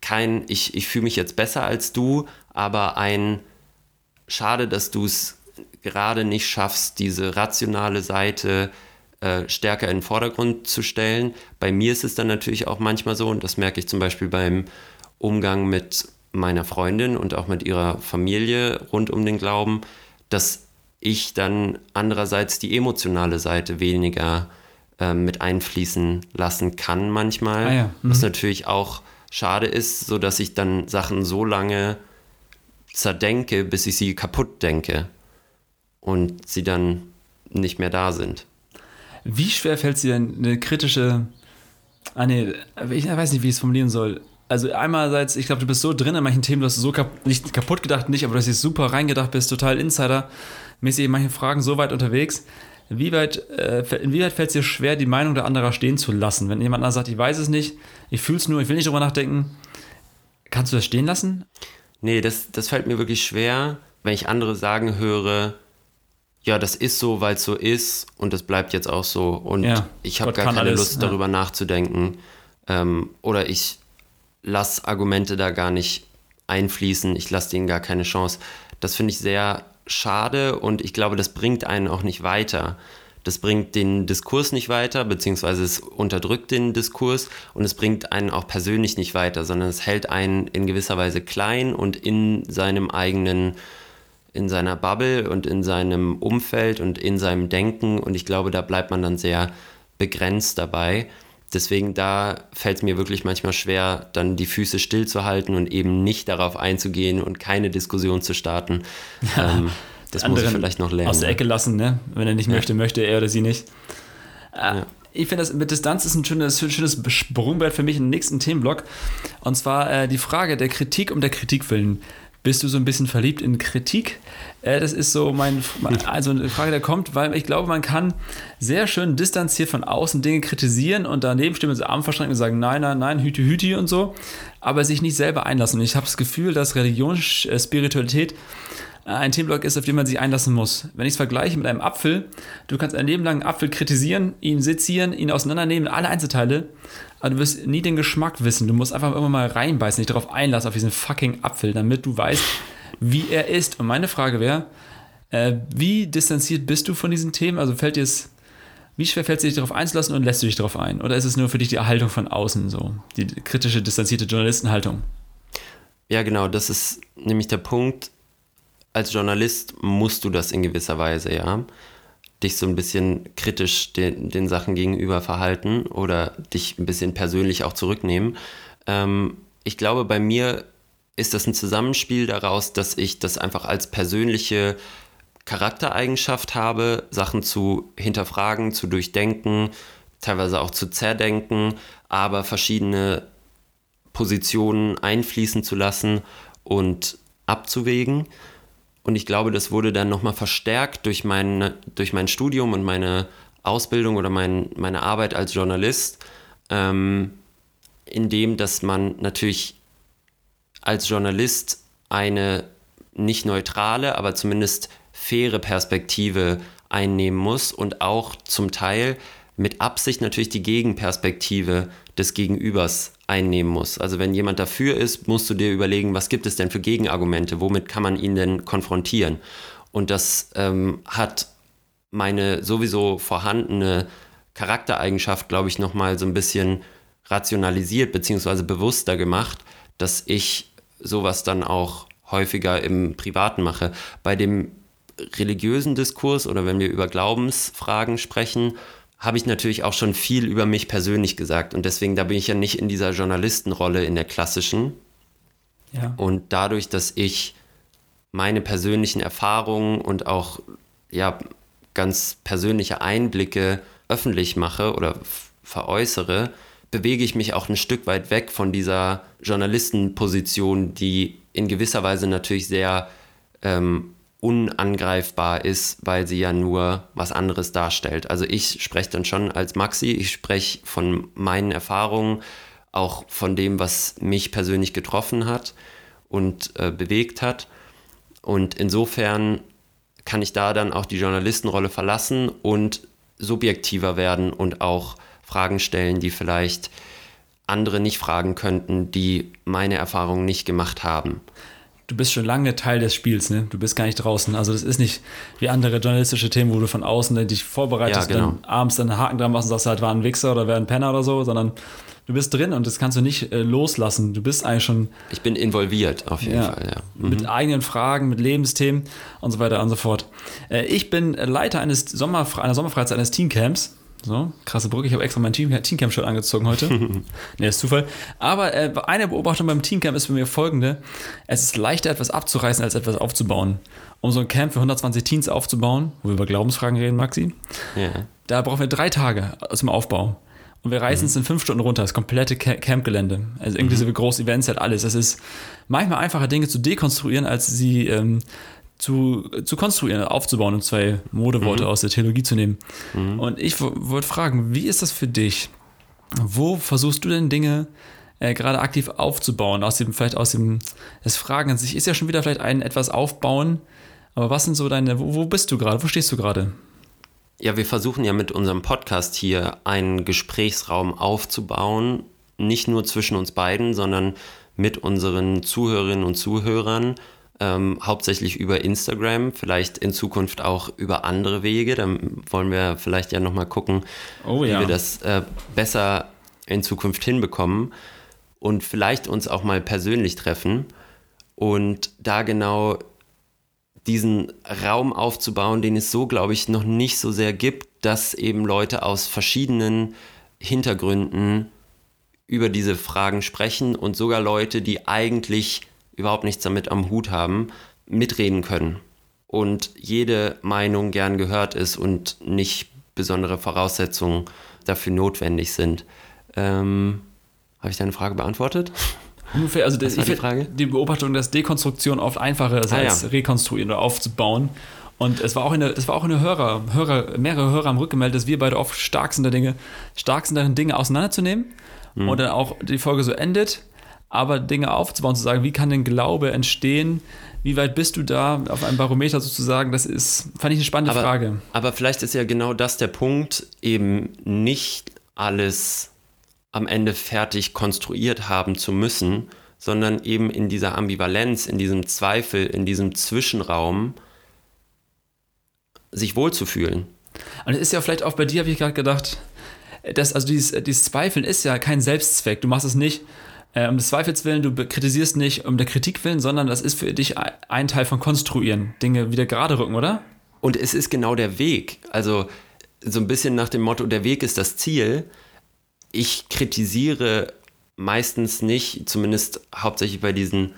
kein, ich, ich fühle mich jetzt besser als du, aber ein, schade, dass du es gerade nicht schaffst, diese rationale Seite äh, stärker in den Vordergrund zu stellen. Bei mir ist es dann natürlich auch manchmal so, und das merke ich zum Beispiel beim Umgang mit meiner Freundin und auch mit ihrer Familie rund um den Glauben, dass ich dann andererseits die emotionale Seite weniger äh, mit einfließen lassen kann manchmal, ah ja. mhm. was natürlich auch schade ist, so dass ich dann Sachen so lange zerdenke, bis ich sie kaputt denke und sie dann nicht mehr da sind. Wie schwer fällt es dir denn eine kritische, ah nee, ich weiß nicht, wie ich es formulieren soll. Also einerseits, ich glaube, du bist so drin in manchen Themen, du hast so kap nicht kaputt gedacht, nicht, aber du hast jetzt super reingedacht, bist total Insider-mäßig in manchen Fragen so weit unterwegs. Wie weit, äh, inwieweit fällt es dir schwer, die Meinung der anderen stehen zu lassen? Wenn jemand sagt, ich weiß es nicht, ich fühle es nur, ich will nicht drüber nachdenken, kannst du das stehen lassen? Nee, das, das fällt mir wirklich schwer, wenn ich andere sagen höre, ja, das ist so, weil es so ist und das bleibt jetzt auch so. Und ja, ich habe gar keine alles, Lust, ja. darüber nachzudenken. Ähm, oder ich lasse Argumente da gar nicht einfließen, ich lasse denen gar keine Chance. Das finde ich sehr schade und ich glaube, das bringt einen auch nicht weiter. Das bringt den Diskurs nicht weiter, beziehungsweise es unterdrückt den Diskurs und es bringt einen auch persönlich nicht weiter, sondern es hält einen in gewisser Weise klein und in seinem eigenen in seiner Bubble und in seinem Umfeld und in seinem Denken und ich glaube, da bleibt man dann sehr begrenzt dabei. Deswegen da fällt es mir wirklich manchmal schwer, dann die Füße stillzuhalten und eben nicht darauf einzugehen und keine Diskussion zu starten. Ja, ähm, das muss ich vielleicht noch lernen. Aus der Ecke lassen, ne? Wenn er nicht ja. möchte, möchte er oder sie nicht. Äh, ja. ich finde, das mit Distanz ist ein schönes, schönes Sprungbrett für mich im nächsten Themenblock. Und zwar äh, die Frage der Kritik um der Kritik willen. Bist du so ein bisschen verliebt in Kritik? Äh, das ist so mein, also eine Frage, der kommt, weil ich glaube, man kann sehr schön distanziert von außen Dinge kritisieren und daneben stehen mit so Arm verschränken und sagen, nein, nein, nein, hüti, hüti und so, aber sich nicht selber einlassen. Und ich habe das Gefühl, dass Religion, äh, Spiritualität äh, ein Themenblock ist, auf den man sich einlassen muss. Wenn ich es vergleiche mit einem Apfel, du kannst ein Leben lang einen Apfel kritisieren, ihn sezieren, ihn auseinandernehmen, alle Einzelteile, aber du wirst nie den Geschmack wissen. Du musst einfach immer mal reinbeißen, dich darauf einlassen, auf diesen fucking Apfel, damit du weißt, wie er ist. Und meine Frage wäre, äh, wie distanziert bist du von diesen Themen? Also fällt dir es, wie schwer fällt es dir, dich darauf einzulassen und lässt du dich darauf ein? Oder ist es nur für dich die Erhaltung von außen so, die kritische, distanzierte Journalistenhaltung? Ja, genau, das ist nämlich der Punkt als Journalist musst du das in gewisser Weise, ja. Dich so ein bisschen kritisch den, den Sachen gegenüber verhalten oder dich ein bisschen persönlich auch zurücknehmen. Ähm, ich glaube, bei mir ist das ein Zusammenspiel daraus, dass ich das einfach als persönliche Charaktereigenschaft habe, Sachen zu hinterfragen, zu durchdenken, teilweise auch zu zerdenken, aber verschiedene Positionen einfließen zu lassen und abzuwägen. Und ich glaube, das wurde dann nochmal verstärkt durch mein, durch mein Studium und meine Ausbildung oder mein, meine Arbeit als Journalist, ähm, indem dass man natürlich als Journalist eine nicht neutrale, aber zumindest faire Perspektive einnehmen muss und auch zum Teil mit Absicht natürlich die Gegenperspektive des Gegenübers einnehmen muss. Also wenn jemand dafür ist, musst du dir überlegen, was gibt es denn für Gegenargumente, womit kann man ihn denn konfrontieren. Und das ähm, hat meine sowieso vorhandene Charaktereigenschaft, glaube ich, nochmal so ein bisschen rationalisiert bzw. bewusster gemacht, dass ich sowas dann auch häufiger im Privaten mache. Bei dem religiösen Diskurs oder wenn wir über Glaubensfragen sprechen, habe ich natürlich auch schon viel über mich persönlich gesagt. Und deswegen, da bin ich ja nicht in dieser Journalistenrolle in der klassischen. Ja. Und dadurch, dass ich meine persönlichen Erfahrungen und auch ja, ganz persönliche Einblicke öffentlich mache oder veräußere, bewege ich mich auch ein Stück weit weg von dieser Journalistenposition, die in gewisser Weise natürlich sehr ähm, unangreifbar ist, weil sie ja nur was anderes darstellt. Also ich spreche dann schon als Maxi, ich spreche von meinen Erfahrungen, auch von dem, was mich persönlich getroffen hat und äh, bewegt hat. Und insofern kann ich da dann auch die Journalistenrolle verlassen und subjektiver werden und auch Fragen stellen, die vielleicht andere nicht fragen könnten, die meine Erfahrungen nicht gemacht haben du bist schon lange Teil des Spiels, ne? Du bist gar nicht draußen. Also das ist nicht wie andere journalistische Themen, wo du von außen dich vorbereitest, ja, genau. dann abends dann einen Haken dran machst und sagst, halt war ein Wichser oder wäre ein Penner oder so, sondern du bist drin und das kannst du nicht äh, loslassen. Du bist eigentlich schon. Ich bin involviert, auf jeden ja, Fall, ja. Mhm. Mit eigenen Fragen, mit Lebensthemen und so weiter und so fort. Äh, ich bin Leiter eines Sommer, einer Sommerfreizeit eines Teamcamps so, krasse Brücke. Ich habe extra mein Team, Teamcamp-Shirt angezogen heute. ne, ist Zufall. Aber äh, eine Beobachtung beim Teamcamp ist bei mir folgende. Es ist leichter, etwas abzureißen, als etwas aufzubauen. Um so ein Camp für 120 Teens aufzubauen, wo wir über Glaubensfragen reden, Maxi, ja. da brauchen wir drei Tage zum Aufbau. Und wir reißen mhm. es in fünf Stunden runter, das komplette Campgelände. Also inklusive mhm. große Events, halt alles. Es ist manchmal einfacher, Dinge zu dekonstruieren, als sie ähm, zu, zu konstruieren, aufzubauen und zwei Modeworte mhm. aus der Theologie zu nehmen. Mhm. Und ich wollte fragen, wie ist das für dich? Wo versuchst du denn Dinge äh, gerade aktiv aufzubauen? Aus dem, vielleicht aus dem, das Fragen an sich ist ja schon wieder vielleicht ein etwas aufbauen, aber was sind so deine, wo, wo bist du gerade? Wo stehst du gerade? Ja, wir versuchen ja mit unserem Podcast hier einen Gesprächsraum aufzubauen, nicht nur zwischen uns beiden, sondern mit unseren Zuhörerinnen und Zuhörern ähm, hauptsächlich über Instagram, vielleicht in Zukunft auch über andere Wege. Dann wollen wir vielleicht ja nochmal gucken, oh, ja. wie wir das äh, besser in Zukunft hinbekommen und vielleicht uns auch mal persönlich treffen und da genau diesen Raum aufzubauen, den es so, glaube ich, noch nicht so sehr gibt, dass eben Leute aus verschiedenen Hintergründen über diese Fragen sprechen und sogar Leute, die eigentlich überhaupt nichts damit am Hut haben, mitreden können und jede Meinung gern gehört ist und nicht besondere Voraussetzungen dafür notwendig sind. Ähm, Habe ich deine Frage beantwortet? Ungefähr, also das, die Frage? die Beobachtung, dass Dekonstruktion oft einfacher ist Ah, als ja. rekonstruieren oder aufzubauen. Und es war auch eine, es war auch eine Hörer, Hörer, mehrere Hörer haben rückgemeldet, dass wir beide oft stark sind, Dinge, stark sind darin, Dinge auseinanderzunehmen Mhm. und dann auch die Folge so endet, aber Dinge aufzubauen, zu sagen, wie kann denn Glaube entstehen? Wie weit bist du da auf einem Barometer sozusagen? Das ist, fand ich eine spannende aber, Frage. Aber vielleicht ist ja genau das der Punkt, eben nicht alles am Ende fertig konstruiert haben zu müssen, sondern eben in dieser Ambivalenz, in diesem Zweifel, in diesem Zwischenraum sich wohlzufühlen. Und es ist ja vielleicht auch bei dir, habe ich gerade gedacht, dass, also dieses, dieses Zweifeln ist ja kein Selbstzweck. Du machst es nicht äh, um des Zweifels willen, du kritisierst nicht um der Kritik willen, sondern das ist für dich ein Teil von Konstruieren, Dinge wieder gerade rücken, oder? Und es ist genau der Weg. Also so ein bisschen nach dem Motto, der Weg ist das Ziel. Ich kritisiere meistens nicht, zumindest hauptsächlich bei diesen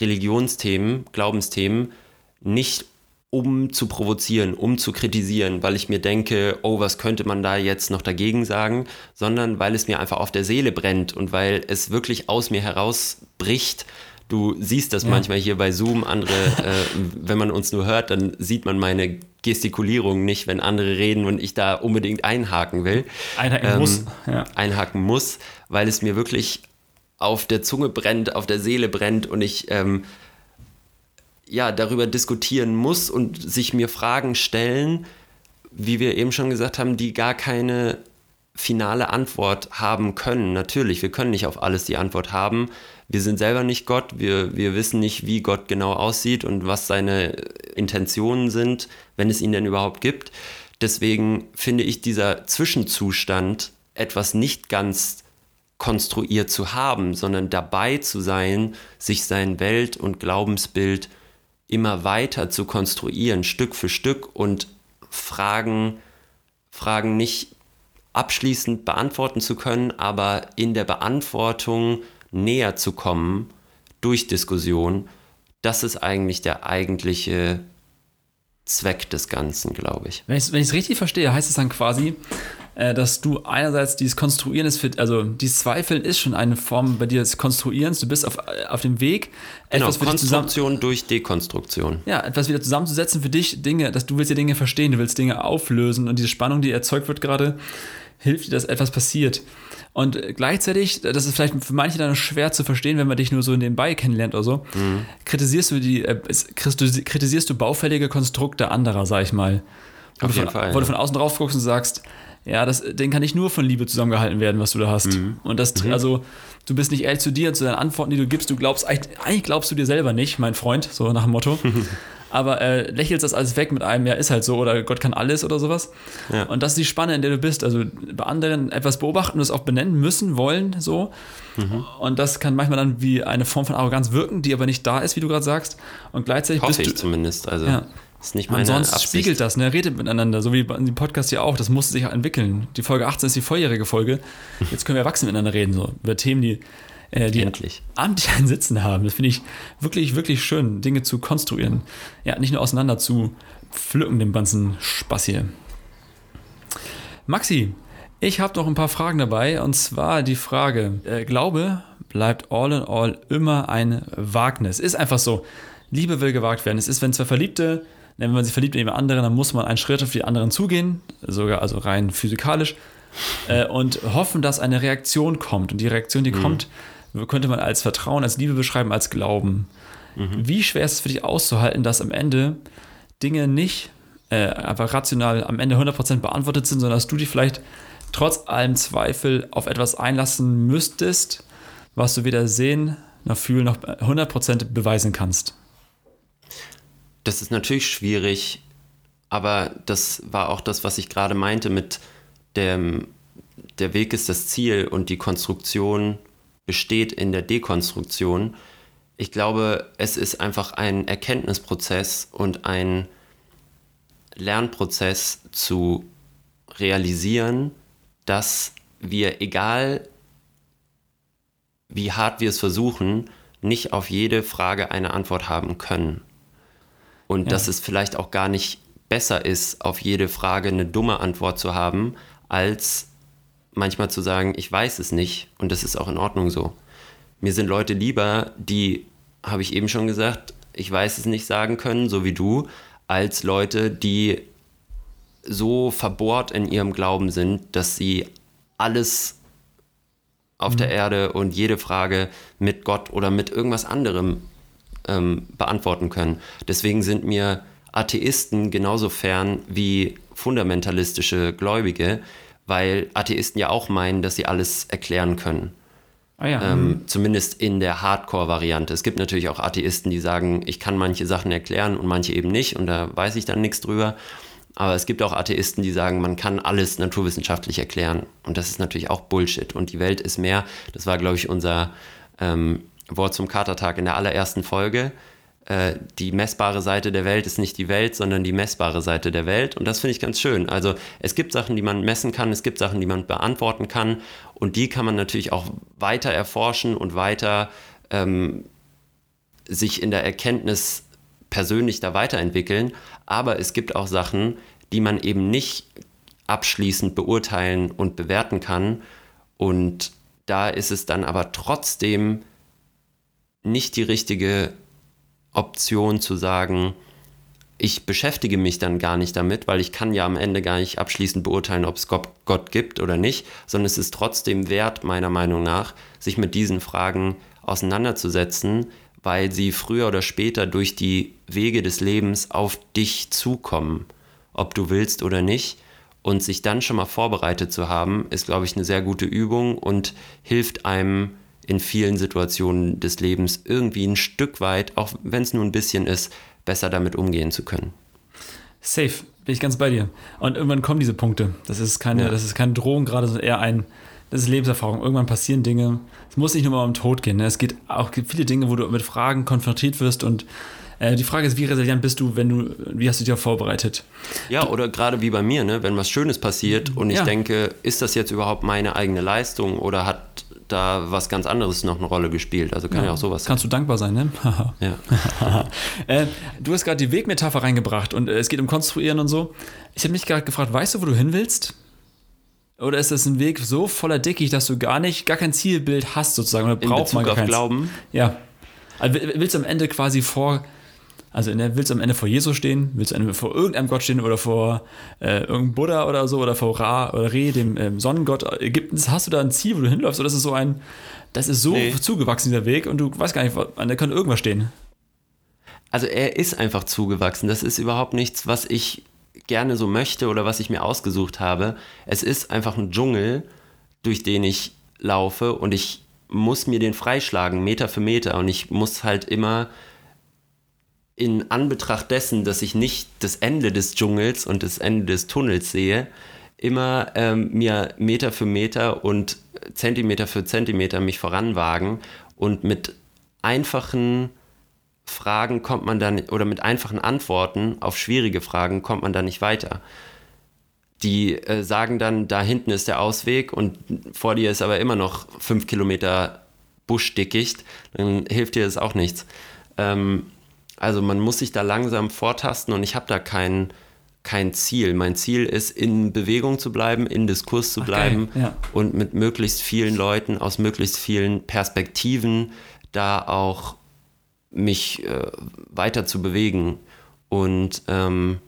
Religionsthemen, Glaubensthemen, nicht um zu provozieren, um zu kritisieren, weil ich mir denke, oh, was könnte man da jetzt noch dagegen sagen, sondern weil es mir einfach auf der Seele brennt und weil es wirklich aus mir herausbricht. Du siehst das manchmal hier bei Zoom, andere, äh, wenn man uns nur hört, dann sieht man meine Gestikulierung nicht, wenn andere reden und ich da unbedingt einhaken will. Einhaken Ähm, muss. Ja. Einhaken muss, weil es mir wirklich auf der Zunge brennt, auf der Seele brennt und ich ähm, ja darüber diskutieren muss und sich mir Fragen stellen, wie wir eben schon gesagt haben, die gar keine finale Antwort haben können. Natürlich, wir können nicht auf alles die Antwort haben. Wir sind selber nicht Gott, wir, wir wissen nicht, wie Gott genau aussieht und was seine Intentionen sind, wenn es ihn denn überhaupt gibt. Deswegen finde ich dieser Zwischenzustand, etwas nicht ganz konstruiert zu haben, sondern dabei zu sein, sich sein Welt- und Glaubensbild immer weiter zu konstruieren, Stück für Stück und Fragen, Fragen nicht abschließend beantworten zu können, aber in der Beantwortung näher zu kommen durch Diskussion, das ist eigentlich der eigentliche Zweck des Ganzen, glaube ich. Wenn ich es richtig verstehe, heißt es dann quasi, äh, dass du einerseits dieses Konstruieren ist, für, also dieses Zweifeln ist schon eine Form bei dir des Konstruierens. Du bist auf, äh, auf dem Weg, Genau, etwas zusammen, Konstruktion durch Dekonstruktion. ja, etwas wieder zusammenzusetzen für dich, Dinge, dass du willst ja Dinge verstehen, du willst Dinge auflösen und diese Spannung, die erzeugt wird gerade, hilft dir, dass etwas passiert. Und gleichzeitig, das ist vielleicht für manche dann schwer zu verstehen, wenn man dich nur so nebenbei kennenlernt oder so, kritisierst du die, äh, kritisierst du baufällige Konstrukte anderer, sag ich mal. Wo Auf du jeden von, Fall, Wo du ja. von außen drauf guckst und sagst, ja, das, den kann nicht nur von Liebe zusammengehalten werden, was du da hast. Und das, also, du bist nicht ehrlich zu dir und zu deinen Antworten, die du gibst. Du glaubst, eigentlich eigentlich glaubst du dir selber nicht, mein Freund, so nach dem Motto. Aber äh, lächelst das alles weg mit einem, ja, ist halt so, oder Gott kann alles oder sowas. Ja. Und das ist die Spanne, in der du bist. Also bei anderen etwas beobachten und es auch benennen müssen, wollen, so. Und das kann manchmal dann wie eine Form von Arroganz wirken, die aber nicht da ist, wie du gerade sagst. Und gleichzeitig Hoffe bist ich du. zumindest. Also Ja. ist nicht meine Ansonsten Absicht. spiegelt das, ne? Redet miteinander, so wie dem Podcast hier auch. Das musste sich entwickeln. Die Folge 18 ist die vorjährige Folge. Jetzt können wir erwachsen miteinander reden, so über Themen, die, äh, die Endlich. amtlich einen Sitzen haben. Das finde ich wirklich, wirklich schön, Dinge zu konstruieren. Ja, nicht nur auseinander zu pflücken, den ganzen Spaß hier. Maxi, ich habe noch ein paar Fragen dabei. Und zwar die Frage: äh, Glaube bleibt all in all immer ein Wagnis. Ist einfach so. Liebe will gewagt werden. Es ist, wenn zwei Verliebte, wenn man sich verliebt in jemand anderen, dann muss man einen Schritt auf die anderen zugehen, sogar also rein physikalisch, äh, und hoffen, dass eine Reaktion kommt. Und die Reaktion, die kommt, könnte man als Vertrauen, als Liebe beschreiben, als Glauben. Wie schwer ist es für dich auszuhalten, dass am Ende Dinge nicht äh, einfach rational am Ende 100% beantwortet sind, sondern dass du dich vielleicht trotz allem Zweifel auf etwas einlassen müsstest, was du weder sehen noch fühlen noch 100% beweisen kannst. Das ist natürlich schwierig, aber das war auch das, was ich gerade meinte mit dem, der Weg ist das Ziel und die Konstruktion besteht in der Dekonstruktion. Ich glaube, es ist einfach ein Erkenntnisprozess und ein Lernprozess zu realisieren, dass wir, egal wie hart wir es versuchen, nicht auf jede Frage eine Antwort haben können. Und Ja. dass es vielleicht auch gar nicht besser ist, auf jede Frage eine dumme Antwort zu haben, als manchmal zu sagen, ich weiß es nicht und das ist auch in Ordnung so. Mir sind Leute lieber, die, habe ich eben schon gesagt, ich weiß es nicht sagen können, so wie du, als Leute, die so verbohrt in ihrem Glauben sind, dass sie alles auf mhm. der Erde und jede Frage mit Gott oder mit irgendwas anderem ähm, beantworten können. Deswegen sind mir Atheisten genauso fern wie fundamentalistische Gläubige, weil Atheisten ja auch meinen, dass sie alles erklären können. Ah ja. ähm, mhm. zumindest in der Hardcore-Variante. Es gibt natürlich auch Atheisten, die sagen, ich kann manche Sachen erklären und manche eben nicht und da weiß ich dann nichts drüber. Aber es gibt auch Atheisten, die sagen, man kann alles naturwissenschaftlich erklären. Und das ist natürlich auch Bullshit. Und die Welt ist mehr, das war, glaube ich, unser ähm, Wort zum Katertag in der allerersten Folge. Äh, die messbare Seite der Welt ist nicht die Welt, sondern die messbare Seite der Welt. Und das finde ich ganz schön. Also es gibt Sachen, die man messen kann, es gibt Sachen, die man beantworten kann. Und die kann man natürlich auch weiter erforschen und weiter ähm, sich in der Erkenntnis persönlich da weiterentwickeln. Aber es gibt auch Sachen, die man eben nicht abschließend beurteilen und bewerten kann. Und da ist es dann aber trotzdem nicht die richtige Option zu sagen, ich beschäftige mich dann gar nicht damit, weil ich kann ja am Ende gar nicht abschließend beurteilen, ob es Gott gibt oder nicht, sondern es ist trotzdem wert, meiner Meinung nach, sich mit diesen Fragen auseinanderzusetzen, weil sie früher oder später durch die Wege des Lebens auf dich zukommen, ob du willst oder nicht. Und sich dann schon mal vorbereitet zu haben, ist, glaube ich, eine sehr gute Übung und hilft einem in vielen Situationen des Lebens irgendwie ein Stück weit, auch wenn es nur ein bisschen ist, besser damit umgehen zu können. Safe, bin ich ganz bei dir. Und irgendwann kommen diese Punkte. Das ist keine, ja. das ist keine Drohung gerade, sondern eher ein, das ist Lebenserfahrung. Irgendwann passieren Dinge. Es muss nicht nur mal um Tod gehen. Ne? Es geht auch gibt viele Dinge, wo du mit Fragen konfrontiert wirst und äh, die Frage ist, wie resilient bist du, wenn du, wie hast du dich vorbereitet? Ja, oder gerade wie bei mir, ne? wenn was Schönes passiert und ich ja. denke, ist das jetzt überhaupt meine eigene Leistung oder hat da was ganz anderes noch eine Rolle gespielt. Also kann ja, ja auch sowas sein. Kannst du dankbar sein, ne? ja. äh, du hast gerade die Wegmetapher reingebracht und äh, es geht um Konstruieren und so. Ich habe mich gerade gefragt, weißt du, wo du hin willst? Oder ist das ein Weg so voller Dickicht, dass du gar nicht, gar kein Zielbild hast sozusagen? Oder braucht man gar keins? Glauben? Ja. Also willst du am Ende quasi vor also ne, willst du am Ende vor Jesus stehen, willst du vor irgendeinem Gott stehen oder vor äh, irgendeinem Buddha oder so oder vor Ra oder Re, dem ähm, Sonnengott Ägyptens, hast du da ein Ziel, wo du hinläufst oder ist es so ein, das ist so nee. zugewachsen, dieser Weg und du weißt gar nicht, da kann irgendwas stehen. Also er ist einfach zugewachsen. Das ist überhaupt nichts, was ich gerne so möchte oder was ich mir ausgesucht habe. Es ist einfach ein Dschungel, durch den ich laufe und ich muss mir den freischlagen, Meter für Meter und ich muss halt immer in Anbetracht dessen, dass ich nicht das Ende des Dschungels und das Ende des Tunnels sehe, immer ähm, mir Meter für Meter und Zentimeter für Zentimeter mich voranwagen und mit einfachen Fragen kommt man dann oder mit einfachen Antworten auf schwierige Fragen kommt man da nicht weiter. Die äh, sagen dann, da hinten ist der Ausweg und vor dir ist aber immer noch fünf Kilometer Buschdickicht, dann hilft dir das auch nichts. Ähm, also man muss sich da langsam vortasten und ich habe da kein, kein Ziel. Mein Ziel ist, in Bewegung zu bleiben, in Diskurs zu bleiben okay, ja. und mit möglichst vielen Leuten aus möglichst vielen Perspektiven da auch mich äh, weiter zu bewegen. Und ähm,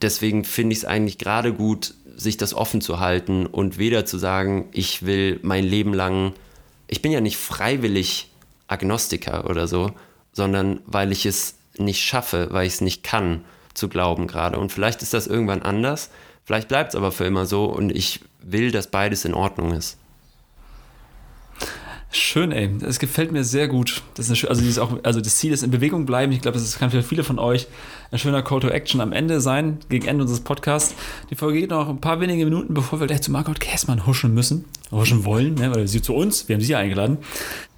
deswegen finde ich es eigentlich gerade gut, sich das offen zu halten und weder zu sagen, ich will mein Leben lang, ich bin ja nicht freiwillig Agnostiker oder so, sondern weil ich es nicht schaffe, weil ich es nicht kann, zu glauben gerade. Und vielleicht ist das irgendwann anders, vielleicht bleibt es aber für immer so und ich will, dass beides in Ordnung ist. Schön, ey. Das gefällt mir sehr gut. Das ist also, dieses auch, also das Ziel ist in Bewegung bleiben. Ich glaube, das kann für viele von euch ein schöner Call to Action am Ende sein, gegen Ende unseres Podcasts. Die Folge geht noch ein paar wenige Minuten, bevor wir gleich zu Margot Käßmann huschen müssen, huschen wollen, ne, weil sie zu uns, wir haben sie ja eingeladen.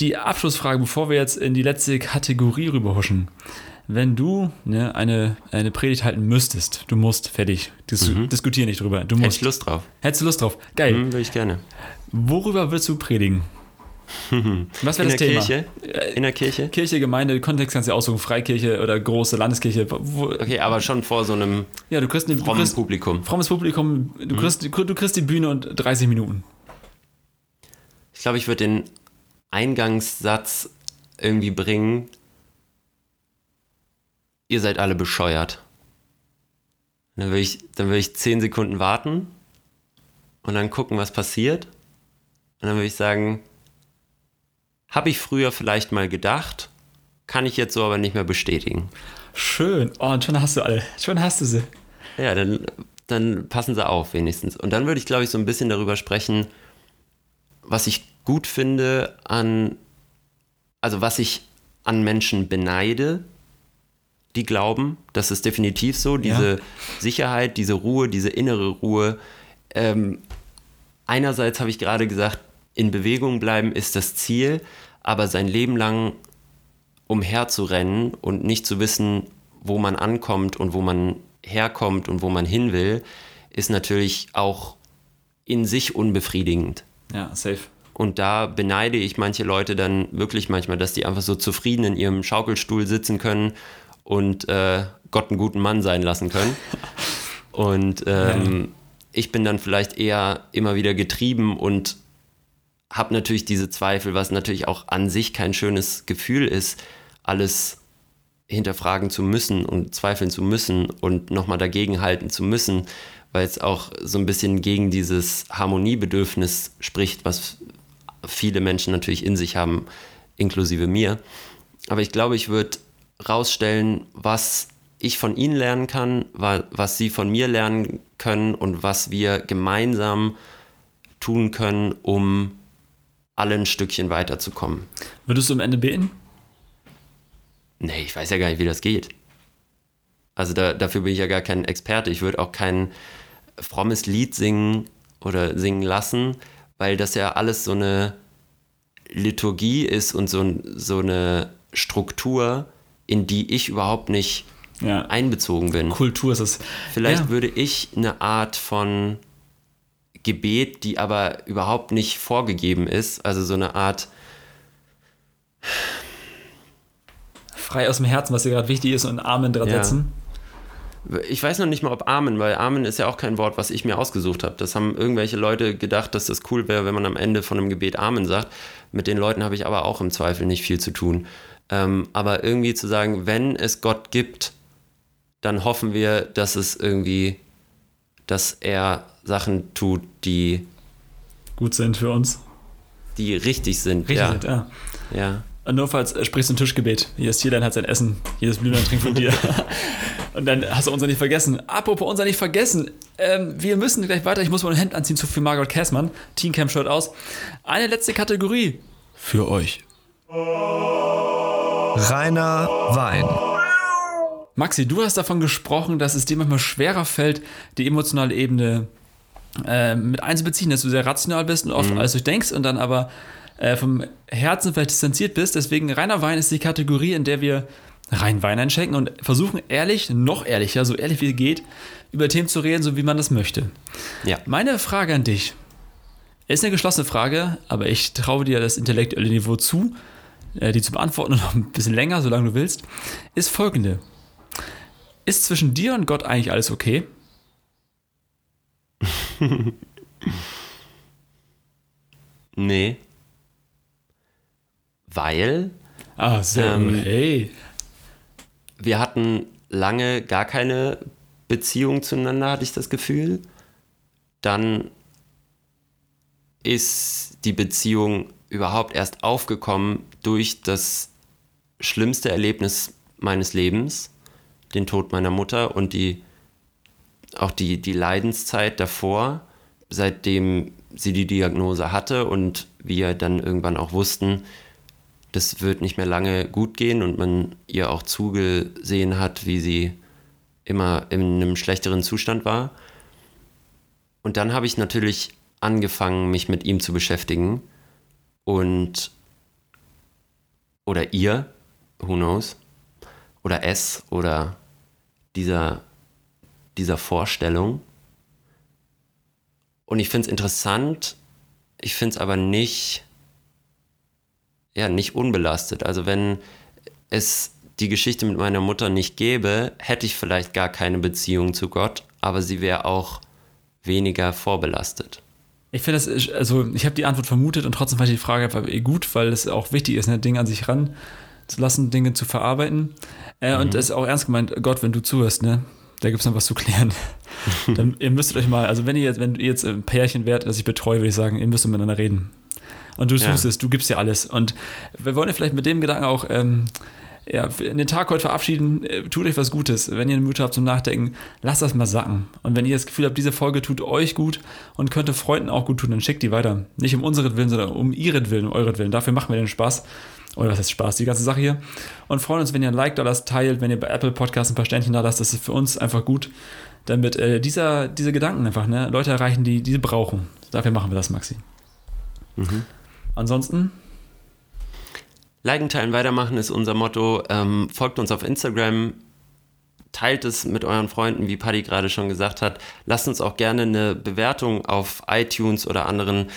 Die Abschlussfrage, bevor wir jetzt in die letzte Kategorie rüberhuschen. Wenn du ne, eine, eine Predigt halten müsstest, du musst, fertig, Dis mhm. diskutier nicht drüber. Du musst. Hättest du Lust drauf? Hättest du Lust drauf? Geil. Mhm, würde ich gerne. Worüber willst du predigen? Was wäre das Thema? Kirche? In der Kirche? Kirche, Gemeinde, Kontext kannst du aussuchen, Freikirche oder große Landeskirche. Wo, Okay, aber schon vor so einem ja, du kriegst, eine, du frommen kriegst Publikum. frommes Publikum, du kriegst, du kriegst die Bühne und 30 Minuten. Ich glaube, ich würde den Eingangssatz irgendwie bringen. Ihr seid alle bescheuert. Dann würde ich, dann würde ich 10 Sekunden warten und dann gucken, was passiert. Und dann würde ich sagen, habe ich früher vielleicht mal gedacht, kann ich jetzt so aber nicht mehr bestätigen. Schön. Oh, und schon hast du alle. Schon hast du sie. Ja, dann, dann passen sie auf wenigstens. Und dann würde ich, glaube ich, so ein bisschen darüber sprechen, was ich gut finde an, also was ich an Menschen beneide, die glauben. Das ist definitiv so. Diese Sicherheit, diese Ruhe, diese innere Ruhe. Ähm, einerseits habe ich gerade gesagt, in Bewegung bleiben ist das Ziel, aber sein Leben lang umherzurennen und nicht zu wissen, wo man ankommt und wo man herkommt und wo man hin will, ist natürlich auch in sich unbefriedigend. Ja, safe. Und da beneide ich manche Leute dann wirklich manchmal, dass die einfach so zufrieden in ihrem Schaukelstuhl sitzen können und äh, Gott einen guten Mann sein lassen können. Und ähm, ich bin dann vielleicht eher immer wieder getrieben und habe natürlich diese Zweifel, was natürlich auch an sich kein schönes Gefühl ist, alles hinterfragen zu müssen und zweifeln zu müssen und nochmal dagegenhalten zu müssen, weil es auch so ein bisschen gegen dieses Harmoniebedürfnis spricht, was viele Menschen natürlich in sich haben, inklusive mir. Aber ich glaube, ich würde rausstellen, was ich von ihnen lernen kann, wa- was sie von mir lernen können und was wir gemeinsam tun können, um alle ein Stückchen weiterzukommen. Würdest du am Ende beten? Nee, ich weiß ja gar nicht, wie das geht. Also da, dafür bin ich ja gar kein Experte. Ich würde auch kein frommes Lied singen oder singen lassen, weil das ja alles so eine Liturgie ist und so, so eine Struktur, in die ich überhaupt nicht Ja. einbezogen bin. Kultur ist es. Vielleicht ja. würde ich eine Art von Gebet, die aber überhaupt nicht vorgegeben ist, also so eine Art, frei aus dem Herzen, was dir gerade wichtig ist, und Amen dran Ja. setzen. ich weiß noch nicht mal, ob Amen, weil Amen ist ja auch kein Wort, was ich mir ausgesucht habe. Das haben irgendwelche Leute gedacht, dass das cool wäre, wenn man am Ende von einem Gebet Amen sagt. Mit den Leuten habe ich aber auch im Zweifel nicht viel zu tun. Ähm, aber irgendwie zu sagen, wenn es Gott gibt, dann hoffen wir, dass es irgendwie, dass er Sachen tut, die, Gut sind für uns. die richtig sind. Richtig ja. sind, ja. ja. Und notfalls äh, sprichst du ein Tischgebet. Jedes Tierlein hat sein Essen, jedes Blümlein trinkt von dir. Und dann hast du unser nicht vergessen. Apropos unser nicht vergessen. Ähm, wir müssen gleich weiter. Ich muss mal ein Hemd anziehen zu für Margot Käßmann. Teamcamp Shirt aus. Eine letzte Kategorie für euch. Reiner Wein. Maxi, du hast davon gesprochen, dass es dir manchmal schwerer fällt, die emotionale Ebene äh, mit einzubeziehen, dass du sehr rational bist und oft alles durchdenkst und dann aber äh, vom Herzen vielleicht distanziert bist. Deswegen reiner Wein ist die Kategorie, in der wir rein Wein einschenken und versuchen ehrlich, noch ehrlicher, so ehrlich wie geht, über Themen zu reden, so wie man das möchte. Ja. Meine Frage an dich ist eine geschlossene Frage, aber ich traue dir das intellektuelle Niveau zu, äh, die zu beantworten und noch ein bisschen länger, solange du willst, ist folgende. Ist zwischen dir und Gott eigentlich alles okay? Nee. Weil Ah, sehr Ähm, Hey. wir hatten lange gar keine Beziehung zueinander, hatte ich das Gefühl. Dann ist die Beziehung überhaupt erst aufgekommen durch das schlimmste Erlebnis meines Lebens, den Tod meiner Mutter und die auch die, die Leidenszeit davor, seitdem sie die Diagnose hatte und wir dann irgendwann auch wussten, das wird nicht mehr lange gut gehen und man ihr auch zugesehen hat, wie sie immer in einem schlechteren Zustand war. Und dann habe ich natürlich angefangen, mich mit ihm zu beschäftigen und oder ihr, who knows, oder es oder dieser, dieser Vorstellung. Und ich finde es interessant, ich finde es aber nicht ja nicht unbelastet. Also wenn es die Geschichte mit meiner Mutter nicht gäbe, hätte ich vielleicht gar keine Beziehung zu Gott, aber sie wäre auch weniger vorbelastet. Ich finde das, also ich habe die Antwort vermutet und trotzdem fand ich die Frage einfach eh gut, weil es auch wichtig ist, ne, Dinge an sich ran zu lassen, Dinge zu verarbeiten. Äh, Und es ist auch ernst gemeint, Gott, wenn du zuhörst, ne, da gibt es noch was zu klären. Dann, ihr müsstet euch mal, also wenn ihr jetzt, wenn ihr jetzt ein Pärchen wärt, das ich betreue, würde ich sagen, ihr müsst miteinander reden. Und du Ja. tust es, du gibst ja alles. Und wir wollen ja vielleicht mit dem Gedanken auch ähm, ja, in den Tag heute verabschieden, äh, tut euch was Gutes. Wenn ihr eine Minute habt zum Nachdenken, lasst das mal sacken. Und wenn ihr das Gefühl habt, diese Folge tut euch gut und könnte Freunden auch gut tun, dann schickt die weiter. Nicht um unseren Willen, sondern um ihren Willen, um euren Willen. Dafür machen wir den Spaß. Oder was heißt Spaß, die ganze Sache hier. Und freuen uns, wenn ihr ein Like da lasst, teilt, wenn ihr bei Apple Podcasts ein paar Sternchen da lasst. Das ist für uns einfach gut, damit äh, dieser, diese Gedanken einfach ne, Leute erreichen, die diese brauchen. Dafür machen wir das, Maxi. Ansonsten Liken, teilen, weitermachen ist unser Motto. Ähm, folgt uns auf Instagram, teilt es mit euren Freunden, wie Paddy gerade schon gesagt hat. Lasst uns auch gerne eine Bewertung auf iTunes oder anderen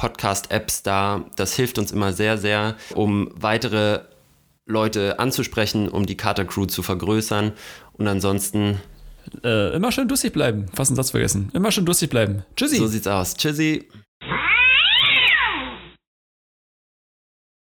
Podcast-Apps da. Das hilft uns immer sehr, sehr, um weitere Leute anzusprechen, um die Carter Crew zu vergrößern. Und ansonsten, äh, immer schön durstig bleiben. Fast einen Satz vergessen. Immer schön durstig bleiben. Tschüssi. so sieht's aus. Tschüssi.